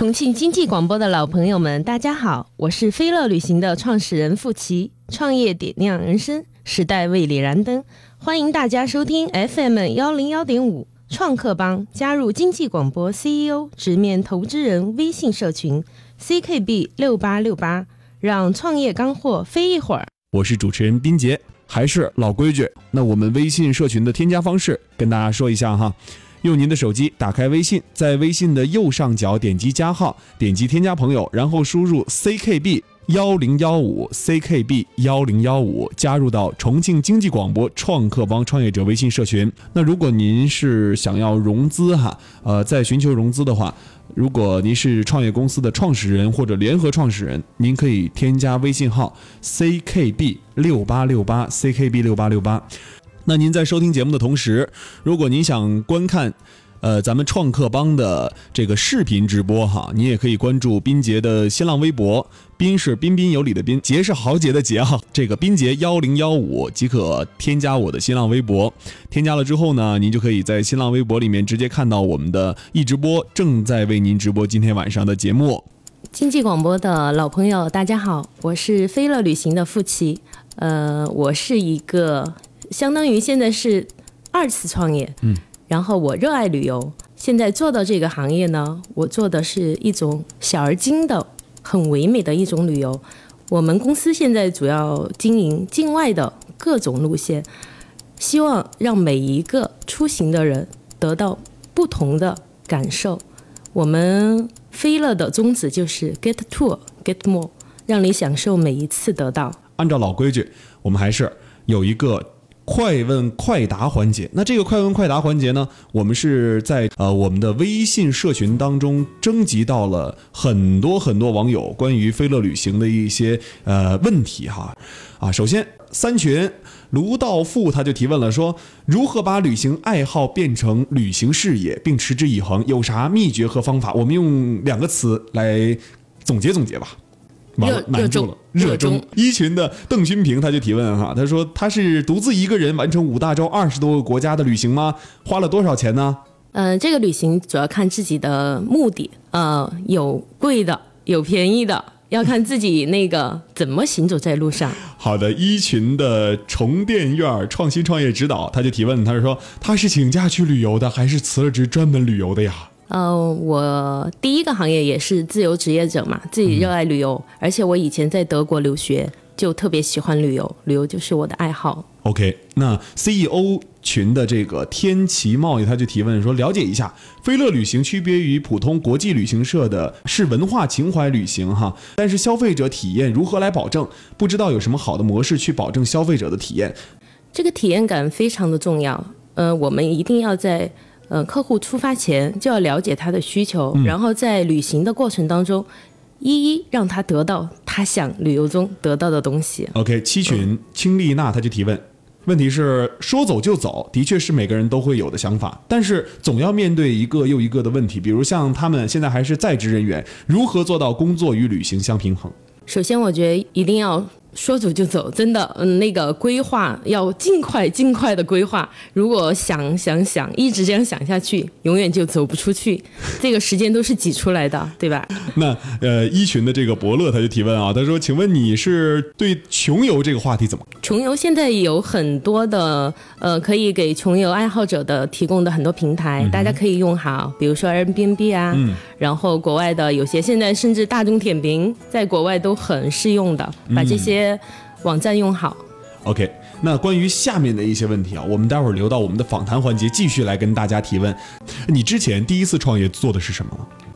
重庆经济广播的老朋友们，大家好，我是飞乐旅行的创始人付琪，创业点亮人生，时代为你燃灯，欢迎大家收听 FM 幺零幺点五创客帮，加入经济广播 CEO 直面投资人微信社群 CKB 六八六八，让创业干货飞一会儿。我是主持人斌杰，还是老规矩，那我们微信社群的添加方式跟大家说一下哈。用您的手机打开微信，在微信的右上角点击加号，点击添加朋友，然后输入 ckb 幺零幺五 ckb 幺零幺五，加入到重庆经济广播创客帮创业者微信社群。那如果您是想要融资哈，呃，在寻求融资的话，如果您是创业公司的创始人或者联合创始人，您可以添加微信号 ckb 六八六八 ckb 六八六八。那您在收听节目的同时，如果您想观看，呃，咱们创客帮的这个视频直播哈，您也可以关注斌杰的新浪微博，斌是彬彬有礼的彬，杰是豪杰的杰哈，这个斌杰幺零幺五即可添加我的新浪微博。添加了之后呢，您就可以在新浪微博里面直接看到我们的易直播正在为您直播今天晚上的节目。经济广播的老朋友，大家好，我是飞乐旅行的付琪，呃，我是一个。相当于现在是二次创业，嗯，然后我热爱旅游，现在做到这个行业呢，我做的是一种小而精的、很唯美的一种旅游。我们公司现在主要经营境外的各种路线，希望让每一个出行的人得到不同的感受。我们飞乐的宗旨就是 get tour get more，让你享受每一次得到。按照老规矩，我们还是有一个。快问快答环节，那这个快问快答环节呢，我们是在呃我们的微信社群当中征集到了很多很多网友关于飞乐旅行的一些呃问题哈，啊，首先三群卢道富他就提问了，说如何把旅行爱好变成旅行事业并持之以恒，有啥秘诀和方法？我们用两个词来总结总结吧。热热衷，热衷一群的邓勋平他就提问哈，他说他是独自一个人完成五大洲二十多个国家的旅行吗？花了多少钱呢？嗯，这个旅行主要看自己的目的，呃，有贵的，有便宜的，要看自己那个怎么行走在路上。好的，一群的重电院创新创业指导他就提问，他是说他是请假去旅游的，还是辞了职专门旅游的呀？呃，我第一个行业也是自由职业者嘛，自己热爱旅游，而且我以前在德国留学，就特别喜欢旅游，旅游就是我的爱好。OK，那 CEO 群的这个天齐贸易他就提问说，了解一下，飞乐旅行区别于普通国际旅行社的是文化情怀旅行哈，但是消费者体验如何来保证？不知道有什么好的模式去保证消费者的体验？这个体验感非常的重要，呃，我们一定要在。呃，客户出发前就要了解他的需求，然后在旅行的过程当中，一一让他得到他想旅游中得到的东西。OK，七群青丽娜他就提问，问题是说走就走，的确是每个人都会有的想法，但是总要面对一个又一个的问题，比如像他们现在还是在职人员，如何做到工作与旅行相平衡？首先，我觉得一定要。说走就走，真的，嗯，那个规划要尽快尽快的规划。如果想想想，一直这样想下去，永远就走不出去。这个时间都是挤出来的，对吧？那呃，一群的这个伯乐他就提问啊，他说：“请问你是对穷游这个话题怎么？”穷游现在有很多的呃，可以给穷游爱好者的提供的很多平台，大家可以用好，比如说 Airbnb 啊，然后国外的有些现在甚至大众点评在国外都很适用的，把这些。网站用好，OK。那关于下面的一些问题啊，我们待会儿留到我们的访谈环节继续来跟大家提问。你之前第一次创业做的是什么？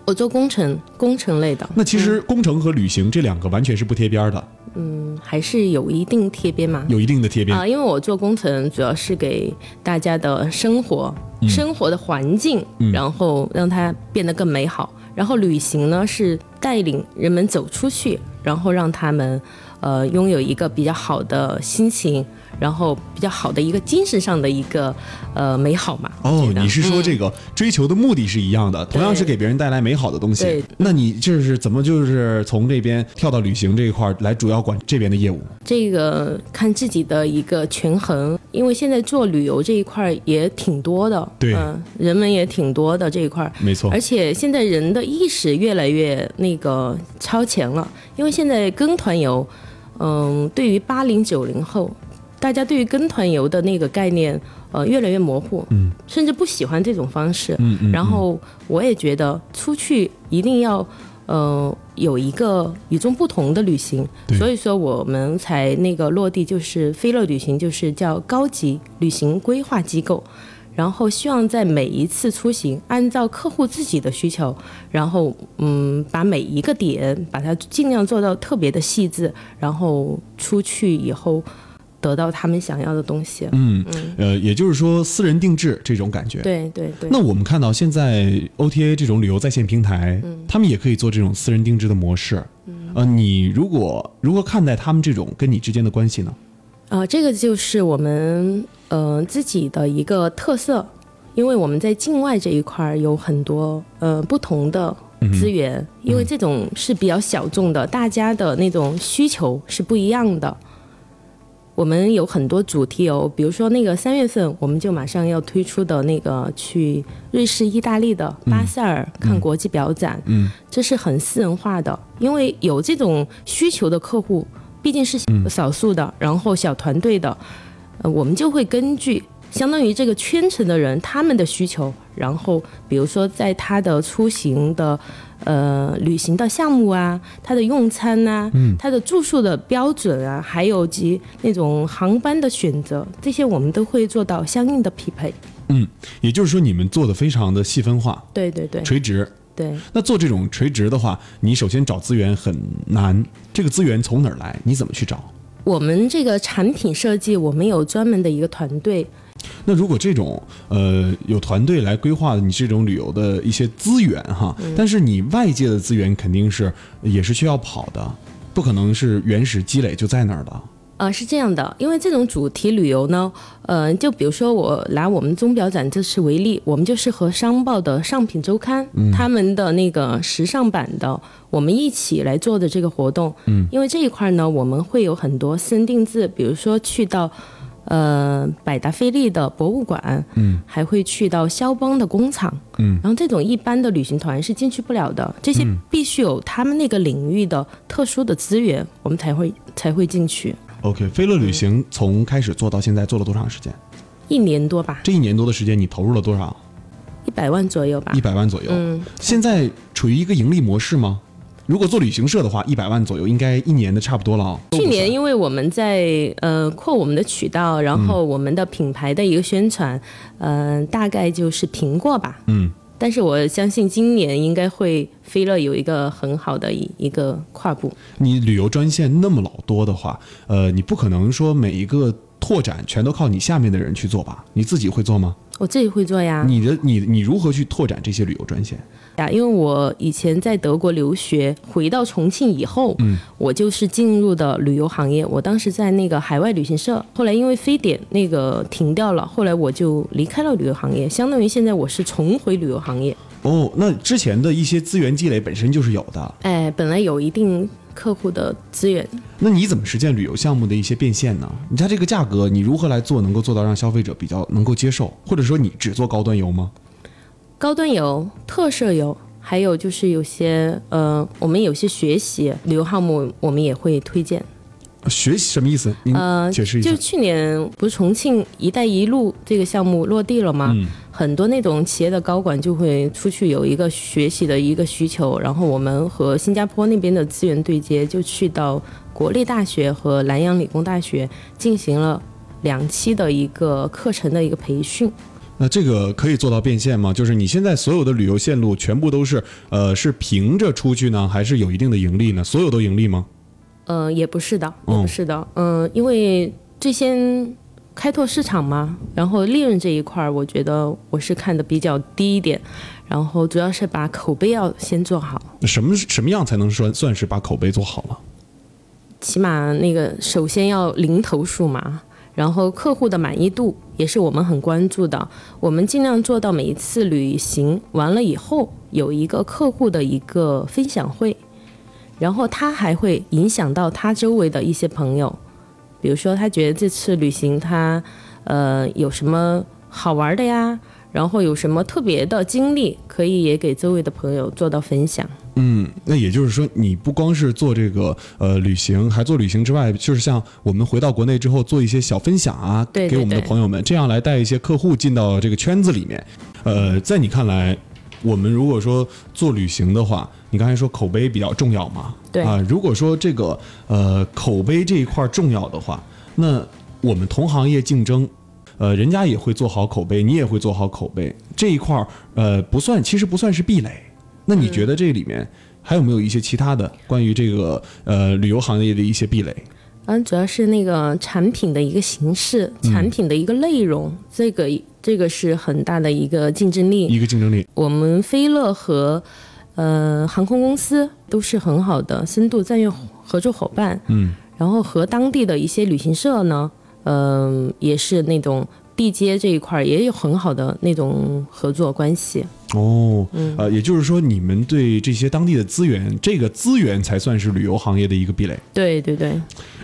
我做工程，工程类的。那其实工程和旅行这两个完全是不贴边的。嗯，还是有一定贴边嘛？有一定的贴边啊，因为我做工程主要是给大家的生活、生活的环境，然后让它变得更美好。然后旅行呢，是带领人们走出去，然后让他们。呃，拥有一个比较好的心情，然后比较好的一个精神上的一个呃美好嘛。哦，你是说这个追求的目的是一样的，同样是给别人带来美好的东西。对，那你就是怎么就是从这边跳到旅行这一块来主要管这边的业务？这个看自己的一个权衡。因为现在做旅游这一块也挺多的，对嗯、人们也挺多的这一块儿，没错而，且现在人的意识越来越那个超前了，因为现在跟团游，嗯，对于八零九零后，大家对于跟团游的那个概念，呃，越来越模糊，嗯，甚至不喜欢这种方式。嗯嗯，然后我也觉得出去一定要，呃，有一个与众不同的旅行，所以说我们才那个落地就是飞乐旅行，就是叫高级旅行规划机构。然后希望在每一次出行，按照客户自己的需求，然后嗯，把每一个点把它尽量做到特别的细致，然后出去以后得到他们想要的东西。嗯呃，也就是说私人定制这种感觉。对对对。那我们看到现在 OTA 这种旅游在线平台，嗯他们也可以做这种私人定制的模式。呃，你如果如何看待他们这种跟你之间的关系呢？啊、这个就是我们呃自己的一个特色，因为我们在境外这一块儿有很多呃不同的资源，因为这种是比较小众的，大家的那种需求是不一样的。我们有很多主题游，比如说那个三月份我们就马上要推出的那个去瑞士、意大利的巴塞尔看国际表展，嗯，这是很私人化的，因为有这种需求的客户毕竟是少数的，然后小团队的，呃，我们就会根据相当于这个圈层的人他们的需求，然后比如说在他的出行的呃旅行的项目啊，他的用餐啊，嗯，他的住宿的标准啊，还有及那种航班的选择，这些我们都会做到相应的匹配。嗯，也就是说你们做的非常的细分化、对对对垂直。对。那做这种垂直的话，你首先找资源很难，这个资源从哪儿来？你怎么去找？我们这个产品设计，我们有专门的一个团队，那如果这种呃有团队来规划你这种旅游的一些资源哈，但是你外界的资源肯定是也是需要跑的，不可能是原始积累就在那儿的。呃，是这样的，因为这种主题旅游呢，呃，就比如说我拿我们钟表展这次为例，我们就是和商报的上品周刊、他们的那个时尚版的，我们一起来做的这个活动。嗯，因为这一块呢，我们会有很多私人定制，比如说去到。呃，百达翡丽的博物馆，嗯，还会去到肖邦的工厂，嗯，然后这种一般的旅行团是进去不了的，这些必须有他们那个领域的特殊的资源，我们才会才会进去。OK，飞乐旅行从开始做到现在做了多长时间？一年多吧，这一年多的时间，你投入了多少？一百万左右吧一。百万左右。嗯，现在处于一个盈利模式吗？如果做旅行社的话，一百万左右应该一年的差不多了啊。去年因为我们在呃扩我们的渠道，然后我们的品牌的一个宣传，嗯、大概就是平过吧。嗯，但是我相信今年应该会飞乐有一个很好的一一个跨步。你旅游专线那么老多的话，呃，你不可能说每一个拓展全都靠你下面的人去做吧？你自己会做吗？我自己会做呀，你的你你如何去拓展这些旅游专线？呀，因为我以前在德国留学，回到重庆以后，嗯，我就是进入的旅游行业。我当时在那个海外旅行社，后来因为非典那个停掉了，后来我就离开了旅游行业，相当于现在我是重回旅游行业。哦，那之前的一些资源积累本身就是有的，哎，本来有一定客户的资源，那你怎么实现旅游项目的一些变现呢？你它这个价格，你如何来做能够做到让消费者比较能够接受？或者说你只做高端游吗？高端游、特色游，还有就是有些呃，我们有些学习旅游项目，我们也会推荐。学习什么意思？您呃，解释一下。就去年不是重庆“一带一路”这个项目落地了吗？嗯很多那种企业的高管就会出去有一个学习的一个需求，然后我们和新加坡那边的资源对接，就去到国立大学和南洋理工大学进行了两期的一个课程的一个培训。那这个可以做到变现吗？就是你现在所有的旅游线路全部都是呃是凭着出去呢，还是有一定的盈利呢？所有都盈利吗？呃，也不是的，也嗯不是的，嗯、因为最先开拓市场嘛，然后利润这一块儿，我觉得我是看的比较低一点，然后主要是把口碑要先做好，那什么什么样才能算算是把口碑做好了？起码那个首先要零投诉嘛，然后客户的满意度也是我们很关注的，我们尽量做到每一次旅行完了以后有一个客户的一个分享会，然后他还会影响到他周围的一些朋友，比如说他觉得这次旅行他呃有什么好玩的呀，然后有什么特别的经历，可以也给周围的朋友做到分享。嗯，那也就是说，你不光是做这个呃旅行，还做旅行之外，就是像我们回到国内之后做一些小分享啊，对对给我们的朋友们，这样来带一些客户进到这个圈子里面。呃，在你看来，我们如果说做旅行的话，你刚才说口碑比较重要嘛？对啊、如果说这个呃口碑这一块重要的话，那我们同行业竞争。呃，人家也会做好口碑，你也会做好口碑，这一块儿，呃，不算，其实不算是壁垒。那你觉得这里面还有没有一些其他的关于这个呃旅游行业的一些壁垒？嗯，主要是那个产品的一个形式，产品的一个内容，这个这个是很大的一个竞争力。一个竞争力，我们飞乐和呃航空公司都是很好的深度战略合作伙伴，嗯，然后和当地的一些旅行社呢，嗯、也是那种地接这一块儿也有很好的那种合作关系。哦，呃，也就是说，你们对这些当地的资源，这个资源才算是旅游行业的一个壁垒。对对对，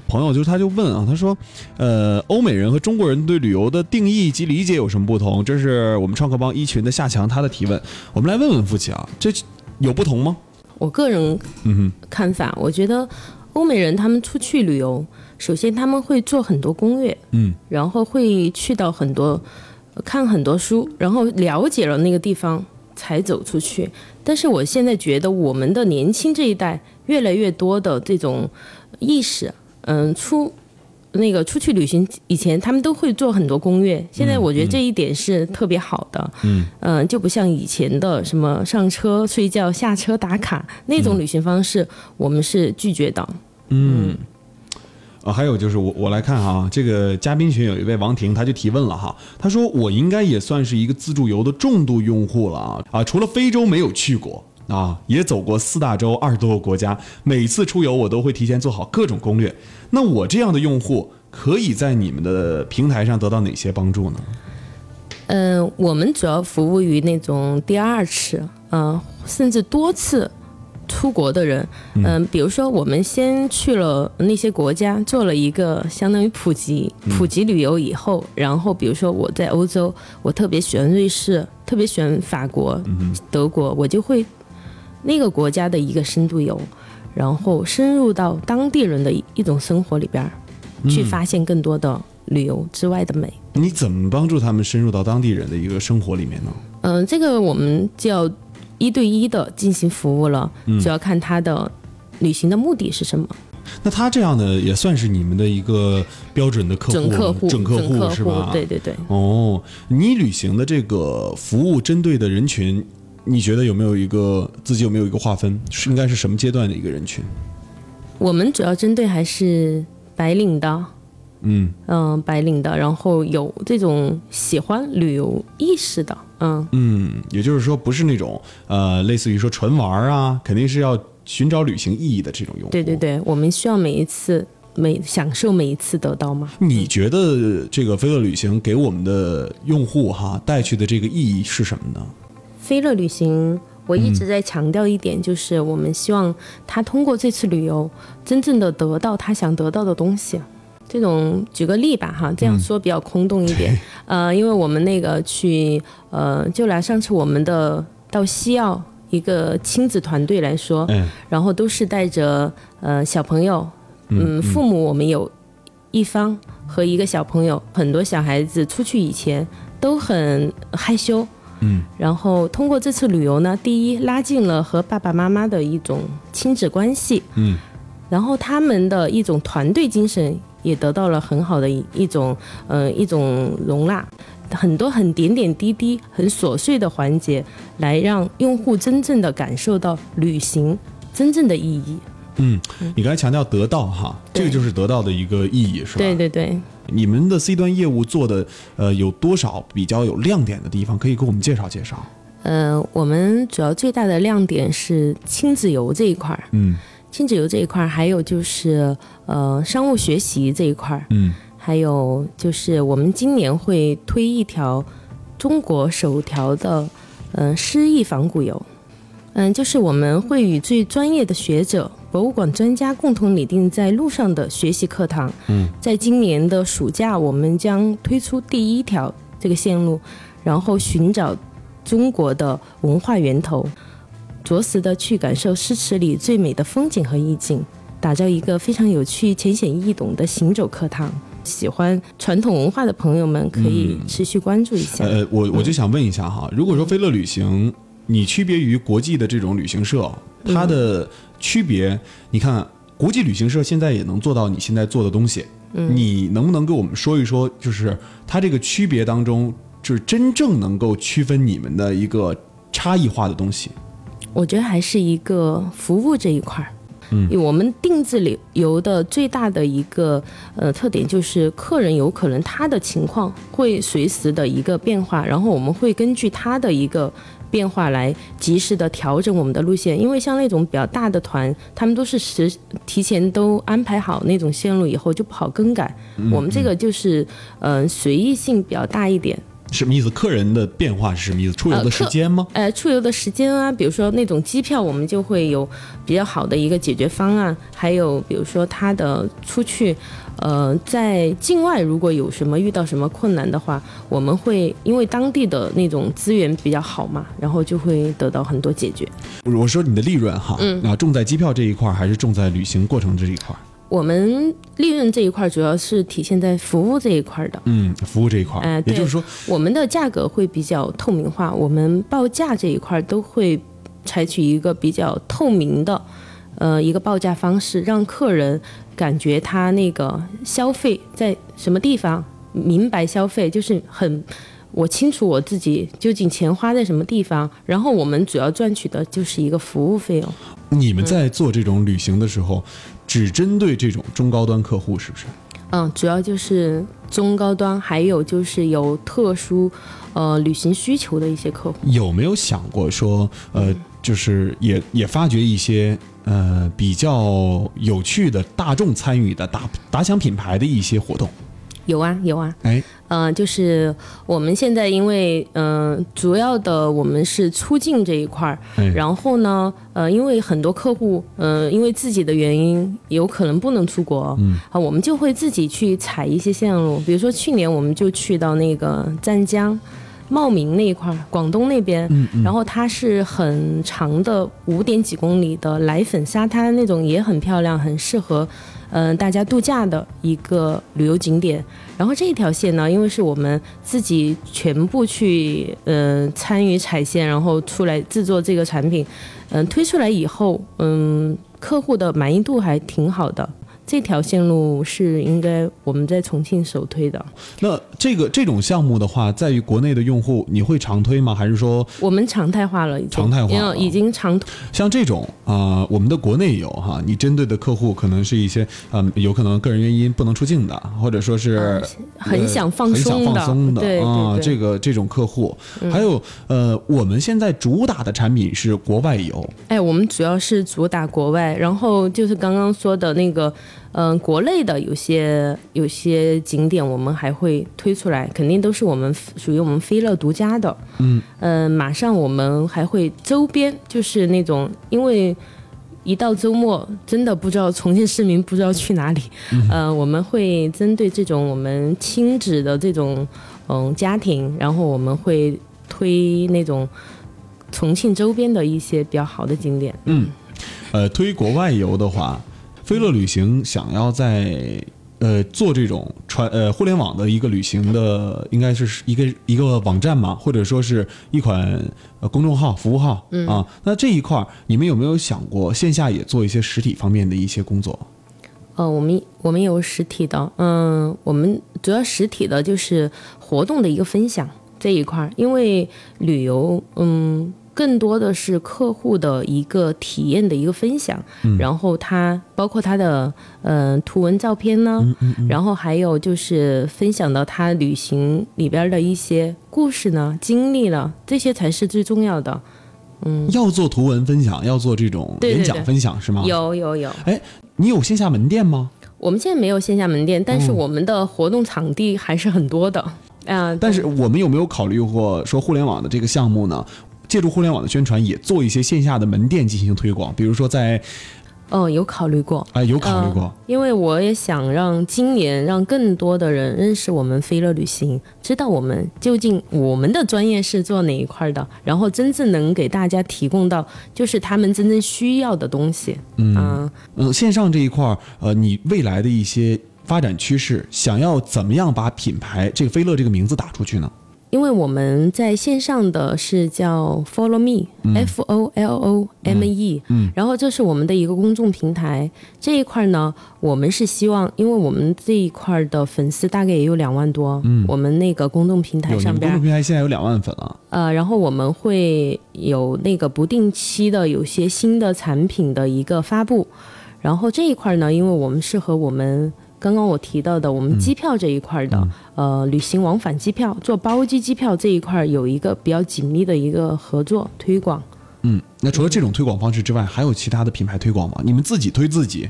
朋友就他就问啊，他说，呃，欧美人和中国人对旅游的定义及理解有什么不同？这是我们创客帮一群的夏强他的提问，我们来问问夫妻啊，这有不同吗？我个人嗯看法，我觉得欧美人他们出去旅游，首先他们会做很多攻略，嗯然后会去到很多看很多书，然后了解了那个地方才走出去。但是我现在觉得我们的年轻这一代越来越多的这种意识，嗯，出那个出去旅行以前，他们都会做很多攻略。现在我觉得这一点是特别好的，嗯嗯，就不像以前的什么上车睡觉、下车打卡那种旅行方式，我们是拒绝的。嗯。啊，还有就是我我来看啊，这个嘉宾群有一位王婷，他就提问了哈，他说我应该也算是一个自助游的重度用户了啊啊，除了非洲没有去过啊，也走过四大洲二十多个国家，每次出游我都会提前做好各种攻略。那我这样的用户可以在你们的平台上得到哪些帮助呢？嗯，我们主要服务于那种第二次，嗯、甚至多次出国的人。嗯、比如说我们先去了那些国家，做了一个相当于普及普及旅游以后，然后比如说我在欧洲，我特别喜欢瑞士，特别喜欢法国、德国，我就会那个国家的一个深度游，然后深入到当地人的一一种生活里边儿，去发现更多的旅游之外的美。你怎么帮助他们深入到当地人的一个生活里面呢？嗯、这个我们就要一对一的进行服务了，主要看他的旅行的目的是什么。那他这样的也算是你们的一个标准的客户了，准客户是吧？对对对。哦，你旅行的这个服务针对的人群，你觉得有没有一个自己有没有一个划分？是应该是什么阶段的一个人群？我们主要针对还是白领的，嗯嗯、白领的，然后有这种喜欢旅游意识的，嗯，嗯，也就是说不是那种呃，类似于说纯玩儿啊，肯定是要寻找旅行意义的这种用户。对对。对，我们需要每一次每享受每一次得到吗？你觉得这个飞乐旅行给我们的用户哈带去的这个意义是什么呢？飞乐旅行，我一直在强调一点，就是我们希望他通过这次旅游，真正的得到他想得到的东西。这种举个例吧，哈，这样说比较空洞一点。呃，因为我们那个去，呃，就拿上次我们的到西澳一个亲子团队来说，嗯。然后都是带着呃小朋友，嗯，父母我们有一方和一个小朋友，很多小孩子出去以前都很害羞，嗯，然后通过这次旅游呢，第一拉近了和爸爸妈妈的一种亲子关系，嗯，然后他们的一种团队精神也得到了很好的一一种呃一种容纳。很多很点点滴滴、很琐碎的环节，来让用户真正的感受到旅行真正的意义。嗯，你刚才强调得到哈，这个就是得到的一个意义是吧？对对对，你们的 C 端业务做的呃有多少比较有亮点的地方，可以给我们介绍介绍？呃，我们主要最大的亮点是亲子游这一块儿，嗯亲子游这一块儿，还有就是呃商务学习这一块儿，嗯还有就是我们今年会推一条中国首条的嗯、呃诗意仿古游，嗯、就是我们会与最专业的学者博物馆专家共同拟定在路上的学习课堂。嗯，在今年的暑假，我们将推出第一条这个线路，然后寻找中国的文化源头，着实的去感受诗词里最美的风景和意境，打造一个非常有趣、浅显易懂的行走课堂。喜欢传统文化的朋友们可以持续关注一下。呃，我我就想问一下哈，如果说飞乐旅行，你区别于国际的这种旅行社，它的区别，你看国际旅行社现在也能做到你现在做的东西，你能不能给我们说一说，就是它这个区别当中，就是真正能够区分你们的一个差异化的东西？我觉得还是一个服务这一块儿。嗯，我们定制旅游的最大的一个呃特点就是，客人有可能他的情况会随时的一个变化，然后我们会根据他的一个变化来及时的调整我们的路线。因为像那种比较大的团，他们都是实提前都安排好那种线路以后就不好更改。我们这个就是嗯、呃随意性比较大一点。什么意思？客人的变化是什么意思？出游的时间吗？呃，出游的时间啊，比如说那种机票，我们就会有比较好的一个解决方案。还有比如说他的出去，呃，在境外如果有什么遇到什么困难的话，我们会因为当地的那种资源比较好嘛，然后就会得到很多解决。我说你的利润哈，嗯啊，重在机票这一块儿，还是重在旅行过程这一块儿？我们利润这一块主要是体现在服务这一块的。嗯，服务这一块儿，哎对也就是说，我们的价格会比较透明化，我们报价这一块都会采取一个比较透明的，呃，一个报价方式，让客人感觉他那个消费在什么地方，明白消费，就是很。我清楚我自己究竟钱花在什么地方，然后我们主要赚取的就是一个服务费用。你们在做这种旅行的时候，只针对这种中高端客户，是不是？嗯，主要就是中高端，还有就是有特殊呃旅行需求的一些客户。有没有想过说，呃，就是也也发掘一些呃比较有趣的大众参与的打打响品牌的一些活动？有啊，有啊。哎，呃，就是我们现在因为嗯、呃主要的我们是出境这一块儿，哎然后呢，呃，因为很多客户，呃，因为自己的原因，有可能不能出国，嗯，啊，我们就会自己去采一些线路，比如说去年我们就去到那个湛江。茂名那一块儿，广东那边，然后它是很长的五点几公里的奶粉沙滩，那种也很漂亮，很适合，嗯、大家度假的一个旅游景点。然后这一条线呢，因为是我们自己全部去嗯参与采线，然后出来制作这个产品，嗯、推出来以后，嗯，客户的满意度还挺好的。这条线路是应该我们在重庆首推的，那这个这种项目的话，在于国内的用户，你会常推吗？还是说我们常态化了已经，常态化了？已经常像这种啊、我们的国内有哈，你针对的客户可能是一些嗯、有可能个人原因不能出境的，或者说是、很想放呃很松的，想放松的啊，对。这个这种客户，还有呃，我们现在主打的产品是国外游，哎，我们主要是主打国外，然后就是刚刚说的那个，嗯、国内的有些有些景点我们还会推出来，肯定都是我们属于我们飞乐独家的。嗯，呃，马上我们还会周边，就是那种因为。一到周末，真的不知道重庆市民不知道去哪里。呃，我们会针对这种我们亲子的这种嗯家庭，然后我们会推那种重庆周边的一些比较好的景点。嗯呃，推国外游的话，飞乐旅行想要在呃做这种传呃互联网的一个旅行的，应该是一个一个网站嘛，或者说是一款呃公众号、服务号、啊。那这一块儿，你们有没有想过线下也做一些实体方面的一些工作？呃，我们我们有实体的，嗯，我们主要实体的就是活动的一个分享这一块儿，因为旅游，嗯，更多的是客户的一个体验的一个分享，然后它包括它的嗯、呃图文照片呢，然后还有就是分享到他旅行里边的一些故事呢、经历了，这些才是最重要的。嗯要做图文分享，要做这种演讲对分享是吗？。有有有，哎你有线下门店吗？我们现在没有线下门店，但是我们的活动场地还是很多的。啊、但是我们有没有考虑过说互联网的这个项目呢？借助互联网的宣传，也做一些线下的门店进行推广，比如说在哦，有考虑过。哎，有考虑过。呃因为我也想让今年让更多的人认识我们飞乐旅行，知道我们究竟我们的专业是做哪一块的，然后真正能给大家提供到就是他们真正需要的东西。嗯嗯，线上这一块儿，呃，你未来的一些发展趋势，想要怎么样把品牌这个飞乐这个名字打出去呢？因为我们在线上的是叫 Follow Me，F、O L O M E，嗯。然后这是我们的一个公众平台。这一块呢，我们是希望，因为我们这一块的粉丝大概也有两万多，嗯。我们那个公众平台上边们公众，平台现在有两万粉了。呃，然后我们会有那个不定期的有些新的产品的一个发布，然后这一块呢，因为我们是和我们刚刚我提到的我们机票这一块的，呃，旅行往返机票做包机机票这一块有一个比较紧密的一个合作推广。嗯，那除了这种推广方式之外，还有其他的品牌推广吗？你们自己推自己？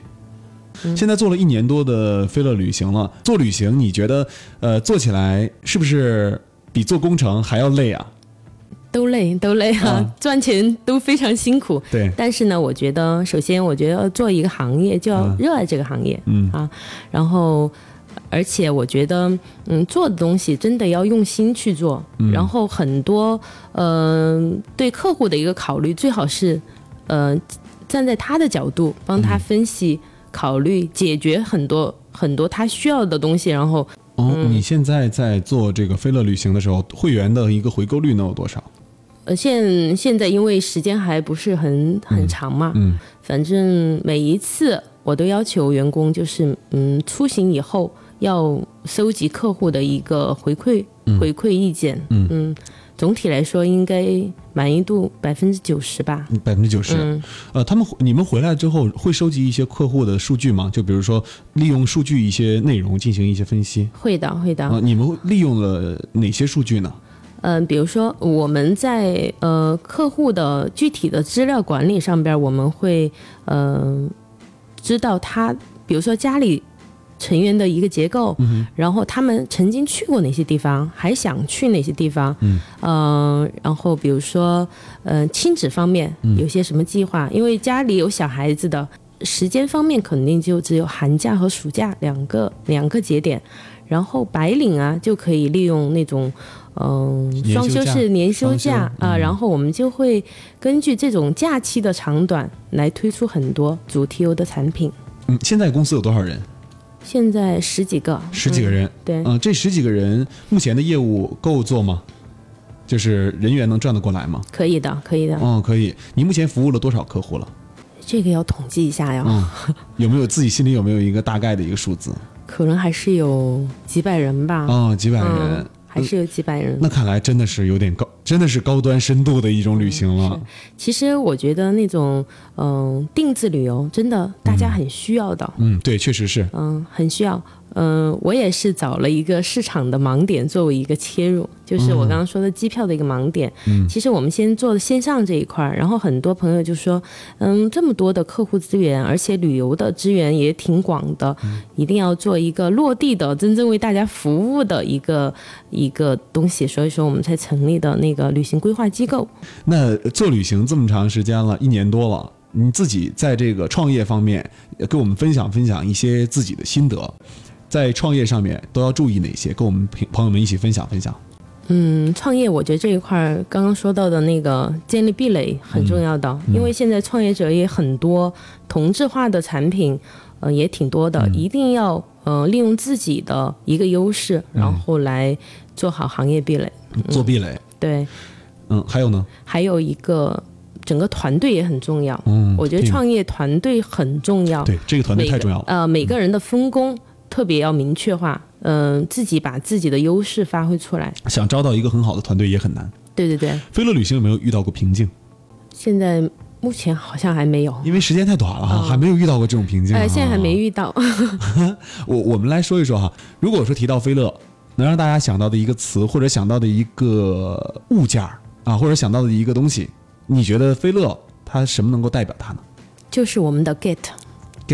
现在做了一年多的飞乐旅行了，做旅行你觉得，呃，做起来是不是比做工程还要累啊？都累，都累啊！啊赚钱都非常辛苦。对，但是呢，我觉得首先，我觉得做一个行业就要嗯热爱这个行业，嗯啊，然后，而且我觉得，嗯，做的东西真的要用心去做，嗯然后很多，嗯、对客户的一个考虑，最好是，呃，站在他的角度帮嗯他分析、考虑、解决很多很多他需要的东西，然后哦，嗯你现在在做这个飞乐旅行的时候，会员的一个回购率能有多少？呃，现现在因为时间还不是很很长嘛，嗯反正每一次我都要求员工，就是嗯，出行以后要收集客户的一个回馈、回馈意见，嗯总体来说应该满意度百分之九十吧。百分之九十。嗯，呃，他们你们回来之后会收集一些客户的数据吗？就比如说利用数据一些内容进行一些分析。会的，会的。啊、你们利用了哪些数据呢？嗯、比如说我们在呃客户的具体的资料管理上边，我们会呃知道他，比如说家里成员的一个结构，然后他们曾经去过哪些地方，还想去哪些地方，嗯。呃然后比如说呃亲子方面有些什么计划，因为家里有小孩子的。时间方面肯定就只有寒假和暑假两个两个节点，然后白领啊就可以利用那种嗯、双休是年休假啊、嗯然后我们就会根据这种假期的长短来推出很多主题游的产品。嗯，现在公司有多少人？现在十几个，十几个人。嗯对，嗯、这十几个人目前的业务够做吗？就是人员能转得过来吗？可以的，可以的。嗯，可以。你目前服务了多少客户了？这个要统计一下呀，嗯，有没有自己心里有没有一个大概的一个数字？可能还是有几百人吧。哦，几百人。嗯，还是有几百人。那看来真的是有点高，真的是高端深度的一种旅行了。其实我觉得那种嗯、定制旅游真的大家很需要的，嗯，对，确实是。嗯，很需要。嗯，我也是找了一个市场的盲点作为一个切入，就是我刚刚说的机票的一个盲点。嗯其实我们先做的线上这一块儿，然后很多朋友就说，嗯，这么多的客户资源，而且旅游的资源也挺广的，一定要做一个落地的、真正为大家服务的一个一个东西，所以说我们才成立的那个旅行规划机构。那做旅行这么长时间了，一年多了，你自己在这个创业方面，呃跟我们分享分享一些自己的心得，在创业上面都要注意哪些？跟我们朋朋友们一起分享分享。嗯，创业我觉得这一块儿刚刚说到的那个建立壁垒很重要的，因为现在创业者也很多，同质化的产品，呃也挺多的，一定要呃利用自己的一个优势，然后来做好行业壁垒。做壁垒，对，嗯，还有呢？还有一个整个团队也很重要。嗯，我觉得创业团队很重要，对这个团队太重要了。呃，每个人的分工特别要明确化，嗯、自己把自己的优势发挥出来。想招到一个很好的团队也很难。对对对，飞乐旅行有没有遇到过瓶颈？现在目前好像还没有。因为时间太短了哈，嗯还没有遇到过这种瓶颈、啊。呃，现在还没遇到。我我们来说一说哈，如果说提到飞乐，能让大家想到的一个词，或者想到的一个物件儿啊，或者想到的一个东西，你觉得飞乐它什么能够代表它呢就是我们的 get？get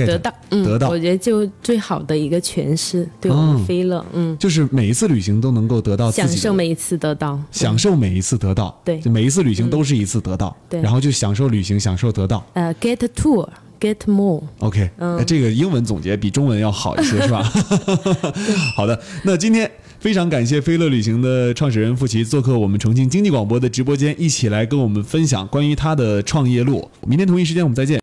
得到，嗯，得到我觉得就最好的一个诠释，对我们嗯飞乐，嗯，就是每一次旅行都能够得到自己享受每一次得到，享受每一次得到，对就每一次旅行都是一次得到，对然后就享受旅行，享受得到，呃，get tour get more。OK，嗯哎这个英文总结比中文要好一些，是吧？好的，那今天非常感谢飞乐旅行的创始人付琪做客我们重庆经济广播的直播间，一起来跟我们分享关于他的创业路。明天同一时间我们再见。